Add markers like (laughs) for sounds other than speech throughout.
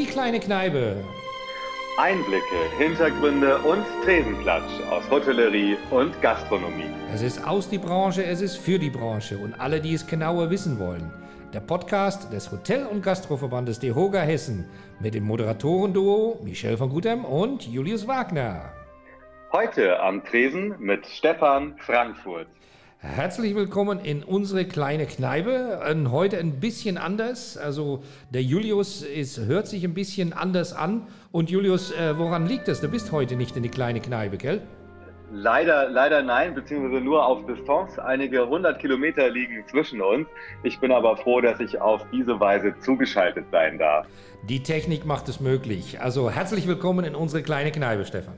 Die kleine Kneipe. Einblicke, Hintergründe und Tresenklatsch aus Hotellerie und Gastronomie. Es ist aus die Branche, es ist für die Branche und alle, die es genauer wissen wollen. Der Podcast des Hotel- und Gastroverbandes DEHOGA Hessen mit dem Moderatorenduo Michel von Gutem und Julius Wagner. Heute am Tresen mit Stefan Frankfurt. Herzlich willkommen in unsere kleine Kneipe. Heute ein bisschen anders. Also der Julius ist, hört sich ein bisschen anders an. Und Julius, äh, woran liegt das? Du bist heute nicht in die kleine Kneipe, gell? Leider, leider nein, beziehungsweise nur auf Distanz. Einige hundert Kilometer liegen zwischen uns. Ich bin aber froh, dass ich auf diese Weise zugeschaltet sein darf. Die Technik macht es möglich. Also herzlich willkommen in unsere kleine Kneipe, Stefan.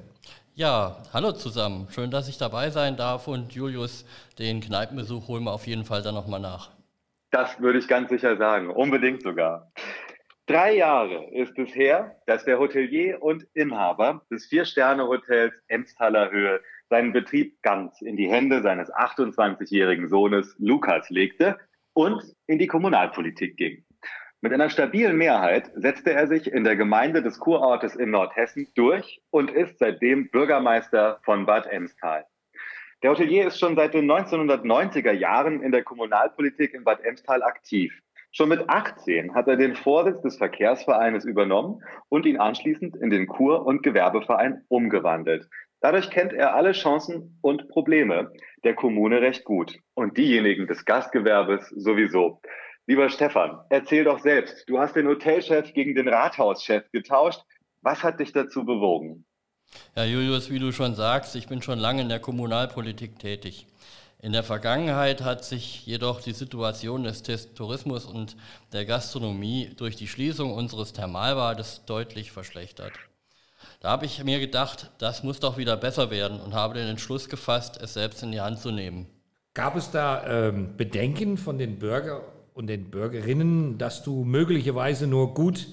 Ja, hallo zusammen. Schön, dass ich dabei sein darf und Julius, den Kneipenbesuch holen wir auf jeden Fall dann nochmal nach. Das würde ich ganz sicher sagen, unbedingt sogar. Drei Jahre ist es her, dass der Hotelier und Inhaber des Vier-Sterne-Hotels Emstaler Höhe seinen Betrieb ganz in die Hände seines 28-jährigen Sohnes Lukas legte und in die Kommunalpolitik ging. Mit einer stabilen Mehrheit setzte er sich in der Gemeinde des Kurortes in Nordhessen durch und ist seitdem Bürgermeister von Bad Emstal. Der Hotelier ist schon seit den 1990er Jahren in der Kommunalpolitik in Bad Emstal aktiv. Schon mit 18 hat er den Vorsitz des Verkehrsvereines übernommen und ihn anschließend in den Kur- und Gewerbeverein umgewandelt. Dadurch kennt er alle Chancen und Probleme der Kommune recht gut und diejenigen des Gastgewerbes sowieso. Lieber Stefan, erzähl doch selbst. Du hast den Hotelchef gegen den Rathauschef getauscht. Was hat dich dazu bewogen? Ja, Julius, wie du schon sagst, ich bin schon lange in der Kommunalpolitik tätig. In der Vergangenheit hat sich jedoch die Situation des Tourismus und der Gastronomie durch die Schließung unseres Thermalbades deutlich verschlechtert. Da habe ich mir gedacht, das muss doch wieder besser werden und habe den Entschluss gefasst, es selbst in die Hand zu nehmen. Gab es da ähm, Bedenken von den Bürgern und den Bürgerinnen, dass du möglicherweise nur gut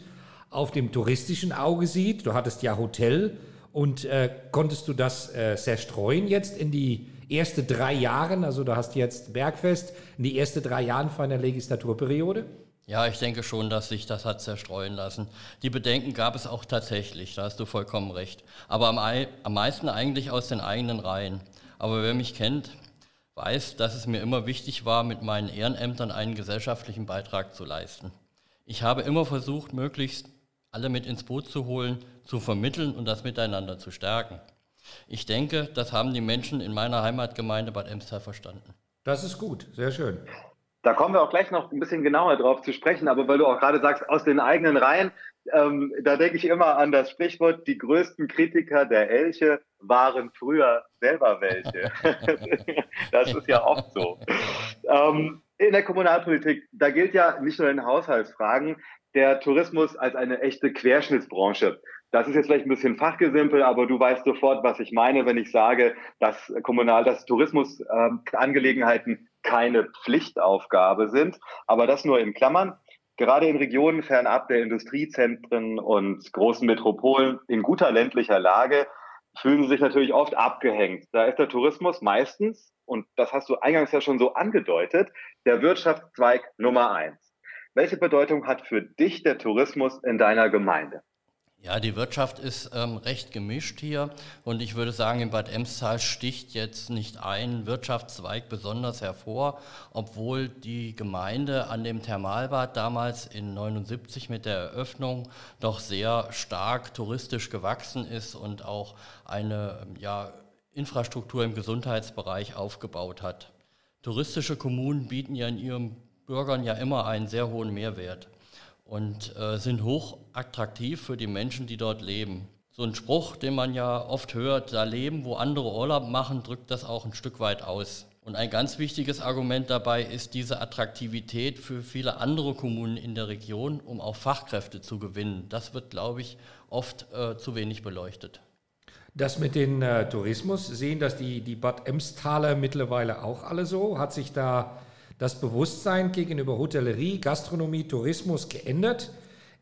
auf dem touristischen Auge siehst. Du hattest ja Hotel und äh, konntest du das äh, zerstreuen jetzt in die ersten drei Jahre? Also du hast jetzt Bergfest in die ersten drei Jahre von der Legislaturperiode? Ja, ich denke schon, dass sich das hat zerstreuen lassen. Die Bedenken gab es auch tatsächlich, da hast du vollkommen recht. Aber am, am meisten eigentlich aus den eigenen Reihen. Aber wer mich kennt, weiß, dass es mir immer wichtig war, mit meinen Ehrenämtern einen gesellschaftlichen Beitrag zu leisten. Ich habe immer versucht, möglichst alle mit ins Boot zu holen, zu vermitteln und das miteinander zu stärken. Ich denke, das haben die Menschen in meiner Heimatgemeinde Bad Emstal verstanden. Das ist gut, sehr schön. Da kommen wir auch gleich noch ein bisschen genauer drauf zu sprechen, aber weil du auch gerade sagst, aus den eigenen Reihen, ähm, da denke ich immer an das Sprichwort, die größten Kritiker der Elche waren früher selber welche. (laughs) das ist ja oft so. Ähm, in der Kommunalpolitik, da gilt ja nicht nur in Haushaltsfragen der Tourismus als eine echte Querschnittsbranche. Das ist jetzt vielleicht ein bisschen fachgesimpel, aber du weißt sofort, was ich meine, wenn ich sage, dass kommunal, dass Tourismusangelegenheiten ähm, keine Pflichtaufgabe sind, aber das nur in Klammern. Gerade in Regionen fernab der Industriezentren und großen Metropolen in guter ländlicher Lage fühlen sich natürlich oft abgehängt. Da ist der Tourismus meistens, und das hast du eingangs ja schon so angedeutet, der Wirtschaftszweig Nummer eins. Welche Bedeutung hat für dich der Tourismus in deiner Gemeinde? Ja, die Wirtschaft ist ähm, recht gemischt hier und ich würde sagen, in Bad Emstal sticht jetzt nicht ein Wirtschaftszweig besonders hervor, obwohl die Gemeinde an dem Thermalbad damals in 79 mit der Eröffnung doch sehr stark touristisch gewachsen ist und auch eine ja, Infrastruktur im Gesundheitsbereich aufgebaut hat. Touristische Kommunen bieten ja in ihren Bürgern ja immer einen sehr hohen Mehrwert und äh, sind hoch attraktiv für die Menschen, die dort leben. So ein Spruch, den man ja oft hört, da leben, wo andere Urlaub machen, drückt das auch ein Stück weit aus. Und ein ganz wichtiges Argument dabei ist diese Attraktivität für viele andere Kommunen in der Region, um auch Fachkräfte zu gewinnen. Das wird, glaube ich, oft äh, zu wenig beleuchtet. Das mit dem äh, Tourismus, sehen das die, die Bad Emstaler mittlerweile auch alle so? Hat sich da das Bewusstsein gegenüber Hotellerie, Gastronomie, Tourismus geändert,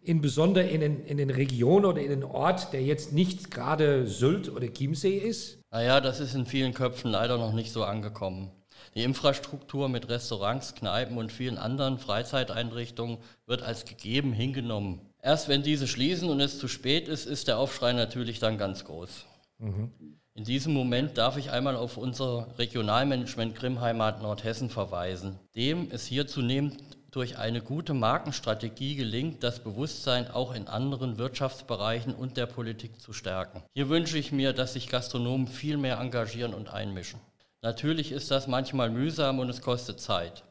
insbesondere in den, in den Regionen oder in den Ort, der jetzt nicht gerade Sylt oder Chiemsee ist? Naja, das ist in vielen Köpfen leider noch nicht so angekommen. Die Infrastruktur mit Restaurants, Kneipen und vielen anderen Freizeiteinrichtungen wird als gegeben hingenommen. Erst wenn diese schließen und es zu spät ist, ist der Aufschrei natürlich dann ganz groß. Mhm. In diesem Moment darf ich einmal auf unser Regionalmanagement Grimmheimat Nordhessen verweisen, dem es hier zunehmend durch eine gute Markenstrategie gelingt, das Bewusstsein auch in anderen Wirtschaftsbereichen und der Politik zu stärken. Hier wünsche ich mir, dass sich Gastronomen viel mehr engagieren und einmischen. Natürlich ist das manchmal mühsam und es kostet Zeit.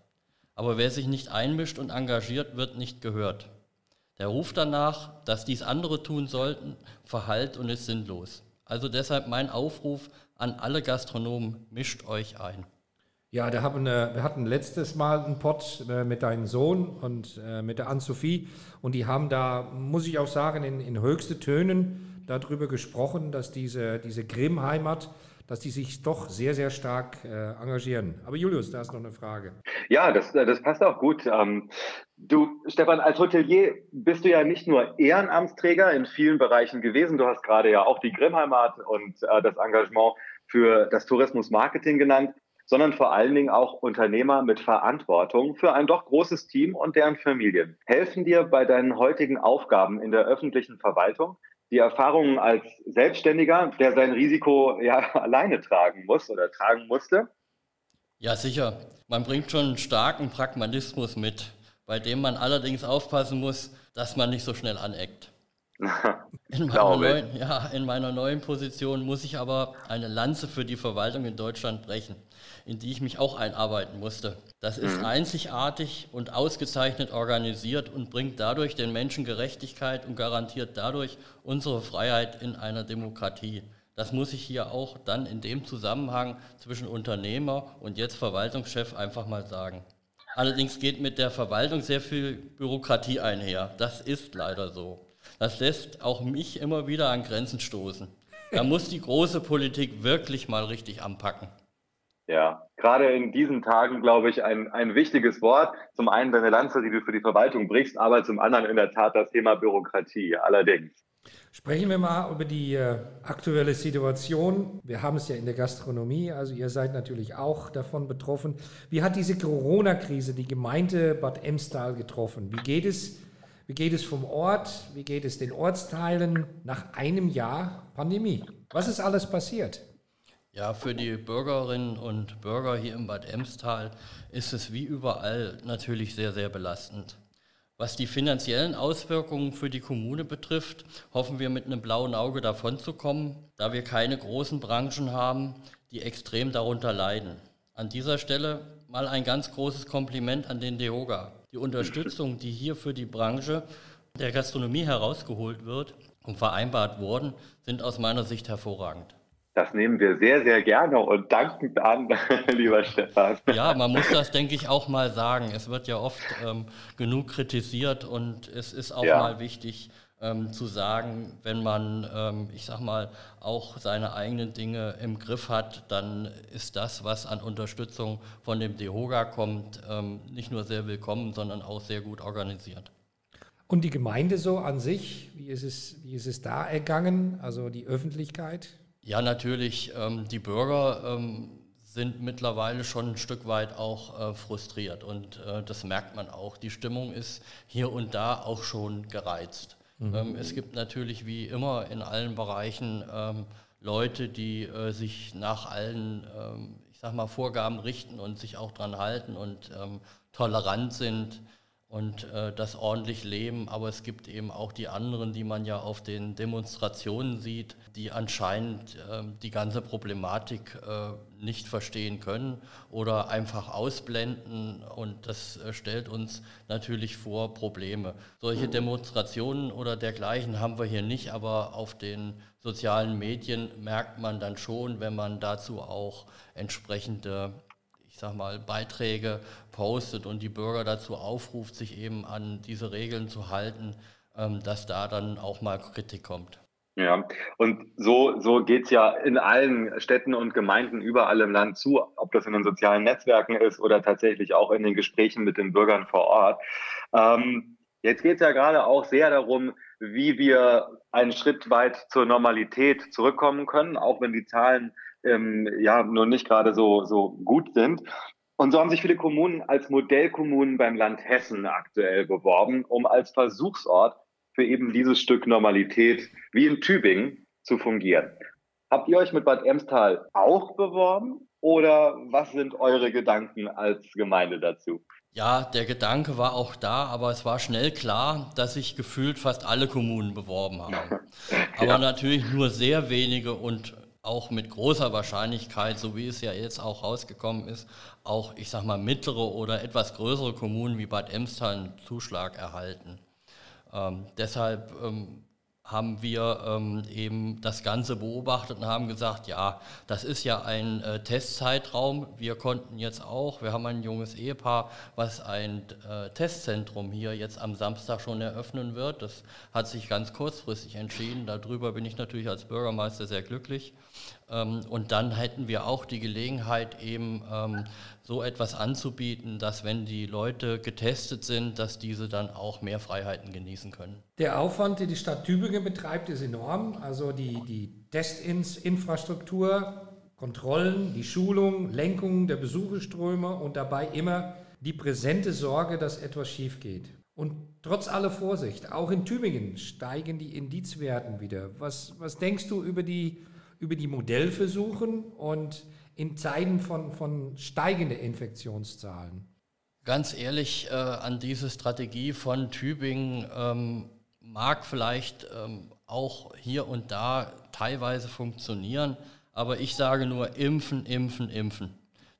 Aber wer sich nicht einmischt und engagiert, wird nicht gehört. Der Ruf danach, dass dies andere tun sollten, verhallt und ist sinnlos. Also deshalb mein Aufruf an alle Gastronomen, mischt euch ein. Ja, äh, wir hatten letztes Mal einen Pott äh, mit deinem Sohn und äh, mit der Anne-Sophie und die haben da, muss ich auch sagen, in, in höchste Tönen darüber gesprochen, dass diese, diese Grimm-Heimat dass die sich doch sehr, sehr stark äh, engagieren. Aber Julius, da ist noch eine Frage. Ja, das, äh, das passt auch gut. Ähm, du, Stefan, als Hotelier bist du ja nicht nur Ehrenamtsträger in vielen Bereichen gewesen. Du hast gerade ja auch die Grimmheimat und äh, das Engagement für das Tourismusmarketing genannt, sondern vor allen Dingen auch Unternehmer mit Verantwortung für ein doch großes Team und deren Familien. Helfen dir bei deinen heutigen Aufgaben in der öffentlichen Verwaltung die Erfahrungen als Selbstständiger, der sein Risiko ja (laughs) alleine tragen muss oder tragen musste? Ja, sicher. Man bringt schon einen starken Pragmatismus mit, bei dem man allerdings aufpassen muss, dass man nicht so schnell aneckt. (laughs) In meiner, neuen, ja, in meiner neuen Position muss ich aber eine Lanze für die Verwaltung in Deutschland brechen, in die ich mich auch einarbeiten musste. Das ist mhm. einzigartig und ausgezeichnet organisiert und bringt dadurch den Menschen Gerechtigkeit und garantiert dadurch unsere Freiheit in einer Demokratie. Das muss ich hier auch dann in dem Zusammenhang zwischen Unternehmer und jetzt Verwaltungschef einfach mal sagen. Allerdings geht mit der Verwaltung sehr viel Bürokratie einher. Das ist leider so. Das lässt auch mich immer wieder an Grenzen stoßen. Da muss die große Politik wirklich mal richtig anpacken. Ja, gerade in diesen Tagen, glaube ich, ein, ein wichtiges Wort. Zum einen deine Lanze, die du für die Verwaltung brichst, aber zum anderen in der Tat das Thema Bürokratie. Allerdings. Sprechen wir mal über die äh, aktuelle Situation. Wir haben es ja in der Gastronomie, also ihr seid natürlich auch davon betroffen. Wie hat diese Corona-Krise die Gemeinde Bad Emstal getroffen? Wie geht es wie geht es vom Ort? Wie geht es den Ortsteilen nach einem Jahr Pandemie? Was ist alles passiert? Ja, für die Bürgerinnen und Bürger hier im Bad Emstal ist es wie überall natürlich sehr, sehr belastend. Was die finanziellen Auswirkungen für die Kommune betrifft, hoffen wir mit einem blauen Auge davonzukommen, da wir keine großen Branchen haben, die extrem darunter leiden. An dieser Stelle mal ein ganz großes Kompliment an den DEOGA. Die Unterstützung, die hier für die Branche der Gastronomie herausgeholt wird und vereinbart worden, sind aus meiner Sicht hervorragend. Das nehmen wir sehr, sehr gerne und dankend an, (laughs) lieber Stefan. Ja, man muss das, denke ich, auch mal sagen. Es wird ja oft ähm, genug kritisiert und es ist auch ja. mal wichtig, ähm, zu sagen, wenn man, ähm, ich sag mal, auch seine eigenen Dinge im Griff hat, dann ist das, was an Unterstützung von dem DEHOGA kommt, ähm, nicht nur sehr willkommen, sondern auch sehr gut organisiert. Und die Gemeinde so an sich, wie ist es, wie ist es da ergangen, also die Öffentlichkeit? Ja, natürlich. Ähm, die Bürger ähm, sind mittlerweile schon ein Stück weit auch äh, frustriert und äh, das merkt man auch. Die Stimmung ist hier und da auch schon gereizt. Mhm. Ähm, es gibt natürlich wie immer in allen Bereichen ähm, Leute, die äh, sich nach allen, ähm, ich sag mal, Vorgaben richten und sich auch dran halten und ähm, tolerant sind und äh, das ordentlich leben. Aber es gibt eben auch die anderen, die man ja auf den Demonstrationen sieht, die anscheinend äh, die ganze Problematik äh, nicht verstehen können oder einfach ausblenden. Und das äh, stellt uns natürlich vor Probleme. Solche Demonstrationen oder dergleichen haben wir hier nicht, aber auf den sozialen Medien merkt man dann schon, wenn man dazu auch entsprechende ich sag mal, Beiträge postet und die Bürger dazu aufruft, sich eben an diese Regeln zu halten, ähm, dass da dann auch mal Kritik kommt. Ja, und so, so geht's ja in allen Städten und Gemeinden überall im Land zu, ob das in den sozialen Netzwerken ist oder tatsächlich auch in den Gesprächen mit den Bürgern vor Ort. Ähm, jetzt geht's ja gerade auch sehr darum, wie wir einen Schritt weit zur Normalität zurückkommen können, auch wenn die Zahlen ähm, ja nur nicht gerade so, so gut sind. Und so haben sich viele Kommunen als Modellkommunen beim Land Hessen aktuell beworben, um als Versuchsort für eben dieses Stück Normalität wie in Tübingen zu fungieren. Habt ihr euch mit Bad Emstal auch beworben oder was sind eure Gedanken als Gemeinde dazu? Ja, der Gedanke war auch da, aber es war schnell klar, dass sich gefühlt fast alle Kommunen beworben haben. (laughs) Aber ja. natürlich nur sehr wenige und auch mit großer Wahrscheinlichkeit, so wie es ja jetzt auch rausgekommen ist, auch, ich sag mal, mittlere oder etwas größere Kommunen wie Bad Emstal einen Zuschlag erhalten. Ähm, deshalb ähm, haben wir ähm, eben das Ganze beobachtet und haben gesagt, ja, das ist ja ein äh, Testzeitraum. Wir konnten jetzt auch, wir haben ein junges Ehepaar, was ein äh, Testzentrum hier jetzt am Samstag schon eröffnen wird. Das hat sich ganz kurzfristig entschieden. Darüber bin ich natürlich als Bürgermeister sehr glücklich. Ähm, und dann hätten wir auch die Gelegenheit, eben ähm, so etwas anzubieten, dass wenn die Leute getestet sind, dass diese dann auch mehr Freiheiten genießen können. Der Aufwand, den die Stadt Tübingen betreibt, ist enorm. Also die, die Testinfrastruktur, Kontrollen, die Schulung, Lenkung der Besucherströme und dabei immer die präsente Sorge, dass etwas schief geht. Und trotz aller Vorsicht, auch in Tübingen steigen die Indizwerten wieder. Was, was denkst du über die über die Modellversuchen und in Zeiten von, von steigenden Infektionszahlen? Ganz ehrlich, äh, an diese Strategie von Tübingen ähm, mag vielleicht ähm, auch hier und da teilweise funktionieren, aber ich sage nur impfen, impfen, impfen.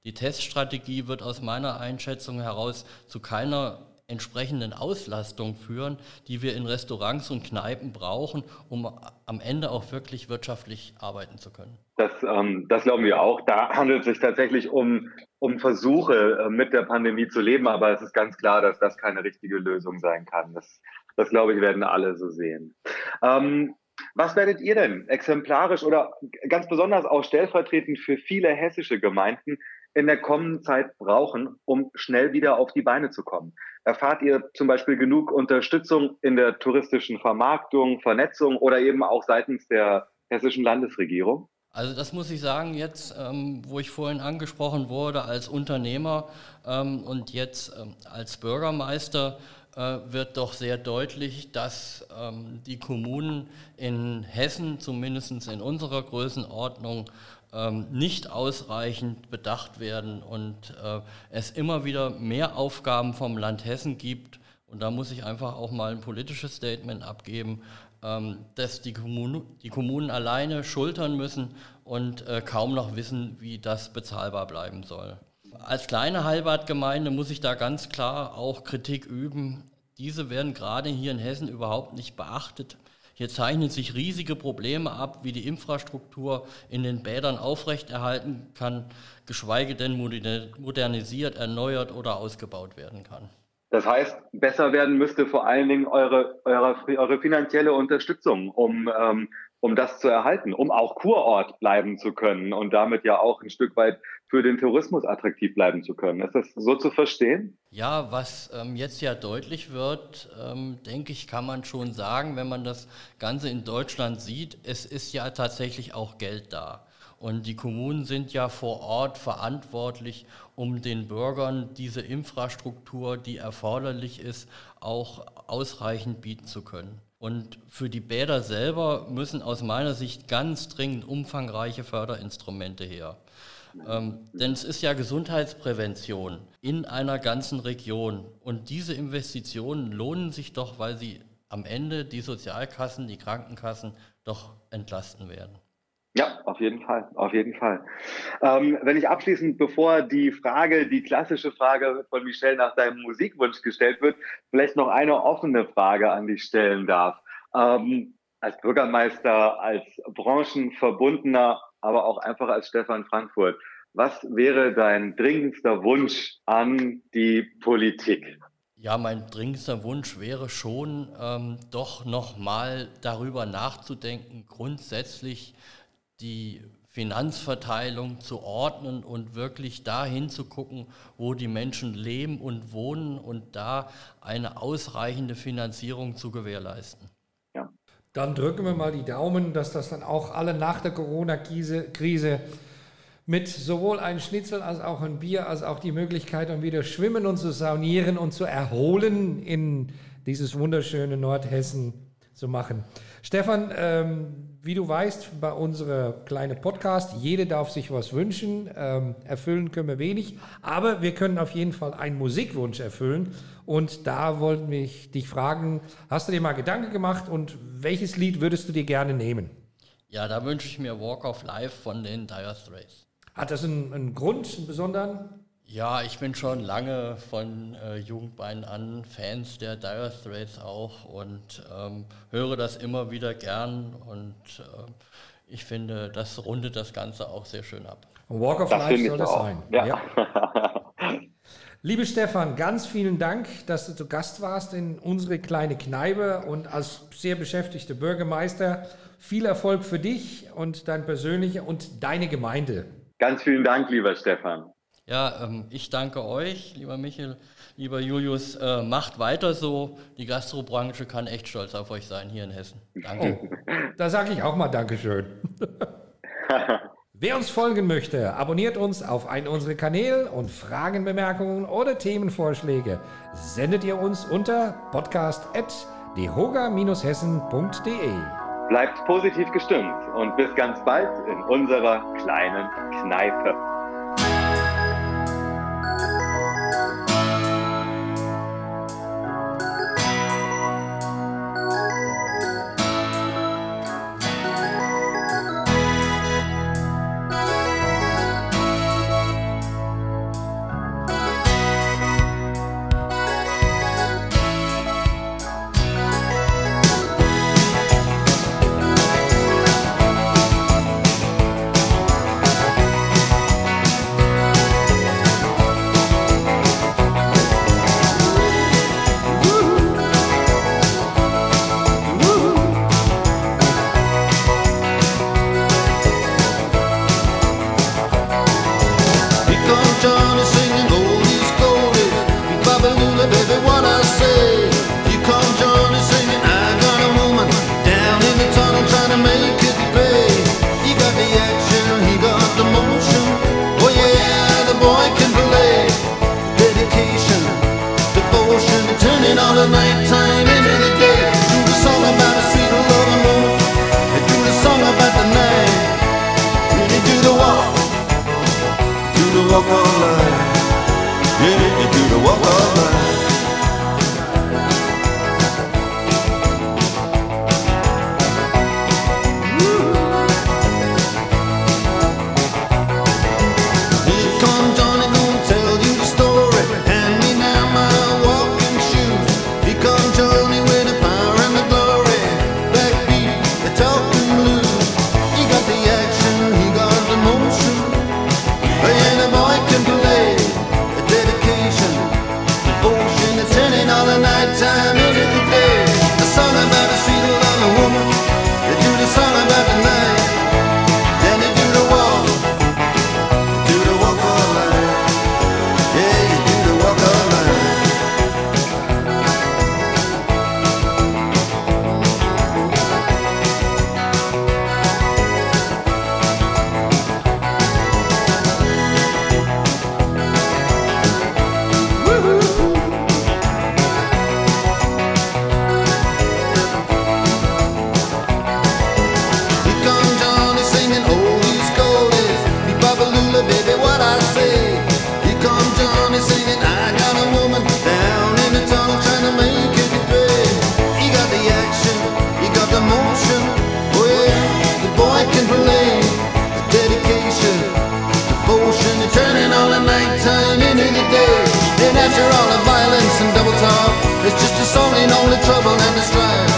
Die Teststrategie wird aus meiner Einschätzung heraus zu keiner entsprechenden Auslastung führen, die wir in Restaurants und Kneipen brauchen, um am Ende auch wirklich wirtschaftlich arbeiten zu können. Das, ähm, das glauben wir auch. Da handelt es sich tatsächlich um, um Versuche, äh, mit der Pandemie zu leben, aber es ist ganz klar, dass das keine richtige Lösung sein kann. Das, das glaube ich, werden alle so sehen. Ähm, was werdet ihr denn exemplarisch oder ganz besonders auch stellvertretend für viele hessische Gemeinden in der kommenden Zeit brauchen, um schnell wieder auf die Beine zu kommen? Erfahrt ihr zum Beispiel genug Unterstützung in der touristischen Vermarktung, Vernetzung oder eben auch seitens der hessischen Landesregierung? Also das muss ich sagen, jetzt, ähm, wo ich vorhin angesprochen wurde als Unternehmer ähm, und jetzt ähm, als Bürgermeister, wird doch sehr deutlich, dass ähm, die Kommunen in Hessen, zumindest in unserer Größenordnung, ähm, nicht ausreichend bedacht werden und äh, es immer wieder mehr Aufgaben vom Land Hessen gibt. Und da muss ich einfach auch mal ein politisches Statement abgeben, ähm, dass die, Kommunen, die Kommunen alleine schultern müssen und äh, kaum noch wissen, wie das bezahlbar bleiben soll. Als kleine Halbart-Gemeinde muss ich da ganz klar auch Kritik üben. Diese werden gerade hier in Hessen überhaupt nicht beachtet. Hier zeichnen sich riesige Probleme ab, wie die Infrastruktur in den Bädern aufrechterhalten kann, geschweige denn modernisiert, erneuert oder ausgebaut werden kann. Das heißt, besser werden müsste vor allen Dingen eure, eure, eure finanzielle Unterstützung, um, ähm, um das zu erhalten, um auch Kurort bleiben zu können und damit ja auch ein Stück weit für den Tourismus attraktiv bleiben zu können. Ist das so zu verstehen? Ja, was ähm, jetzt ja deutlich wird, ähm, denke ich, kann man schon sagen, wenn man das Ganze in Deutschland sieht, es ist ja tatsächlich auch Geld da. Und die Kommunen sind ja vor Ort verantwortlich, um den Bürgern diese Infrastruktur, die erforderlich ist, auch ausreichend bieten zu können. Und für die Bäder selber müssen aus meiner Sicht ganz dringend umfangreiche Förderinstrumente her. Ähm, denn es ist ja Gesundheitsprävention in einer ganzen Region. Und diese Investitionen lohnen sich doch, weil sie am Ende die Sozialkassen, die Krankenkassen doch entlasten werden. Ja, auf jeden Fall, auf jeden Fall. Ähm, wenn ich abschließend, bevor die Frage, die klassische Frage von Michelle nach deinem Musikwunsch gestellt wird, vielleicht noch eine offene Frage an dich stellen darf. Ähm, als Bürgermeister, als branchenverbundener aber auch einfach als Stefan Frankfurt. Was wäre dein dringendster Wunsch an die Politik? Ja, mein dringendster Wunsch wäre schon, ähm, doch nochmal darüber nachzudenken, grundsätzlich die Finanzverteilung zu ordnen und wirklich dahin zu gucken, wo die Menschen leben und wohnen und da eine ausreichende Finanzierung zu gewährleisten. Dann drücken wir mal die Daumen, dass das dann auch alle nach der Corona-Krise mit sowohl ein Schnitzel als auch ein Bier, als auch die Möglichkeit, um wieder schwimmen und zu saunieren und zu erholen in dieses wunderschöne Nordhessen zu machen. Stefan, ähm, wie du weißt, bei unserem kleinen Podcast, jeder darf sich was wünschen. Ähm, erfüllen können wir wenig, aber wir können auf jeden Fall einen Musikwunsch erfüllen. Und da wollten wir dich fragen, hast du dir mal Gedanken gemacht und welches Lied würdest du dir gerne nehmen? Ja, da wünsche ich mir Walk of Life von den Dire Straits. Hat das einen, einen Grund, einen besonderen? Ja, ich bin schon lange von äh, Jugendbeinen an Fans der Dire Straits auch und ähm, höre das immer wieder gern und äh, ich finde, das rundet das Ganze auch sehr schön ab. Walk of das Life soll das auch. sein. Ja. ja. (laughs) Liebe Stefan, ganz vielen Dank, dass du zu Gast warst in unsere kleine Kneipe und als sehr beschäftigter Bürgermeister viel Erfolg für dich und dein persönlicher und deine Gemeinde. Ganz vielen Dank, lieber Stefan. Ja, ähm, ich danke euch, lieber Michael, lieber Julius. Äh, macht weiter so. Die Gastrobranche kann echt stolz auf euch sein hier in Hessen. Danke. Oh, da sage ich auch mal Dankeschön. (laughs) Wer uns folgen möchte, abonniert uns auf einen unserer Kanäle und Fragen, Bemerkungen oder Themenvorschläge sendet ihr uns unter podcast.dehoga-hessen.de. Bleibt positiv gestimmt und bis ganz bald in unserer kleinen Kneipe. poco after all the violence and double talk, it's just a song in only trouble and strife.